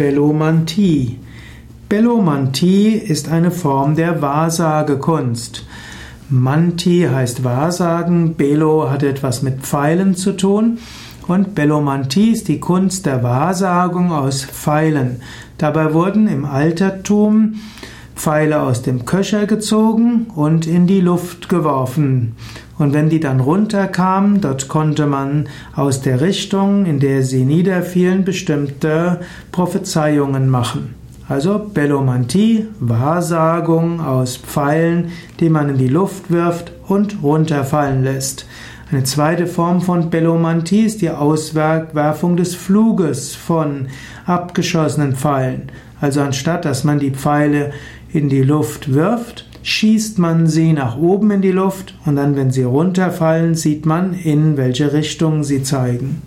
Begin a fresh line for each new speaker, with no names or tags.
Bellomantie. Bellomantie ist eine Form der Wahrsagekunst. Manti heißt Wahrsagen, Bello hat etwas mit Pfeilen zu tun und Bellomantie ist die Kunst der Wahrsagung aus Pfeilen. Dabei wurden im Altertum Pfeile aus dem Köcher gezogen und in die Luft geworfen. Und wenn die dann runterkamen, dort konnte man aus der Richtung, in der sie niederfielen, bestimmte Prophezeiungen machen. Also Bellomantie, Wahrsagung aus Pfeilen, die man in die Luft wirft und runterfallen lässt. Eine zweite Form von Bellomantie ist die Auswerfung des Fluges von abgeschossenen Pfeilen. Also anstatt dass man die Pfeile in die Luft wirft, schießt man sie nach oben in die Luft und dann, wenn sie runterfallen, sieht man, in welche Richtung sie zeigen.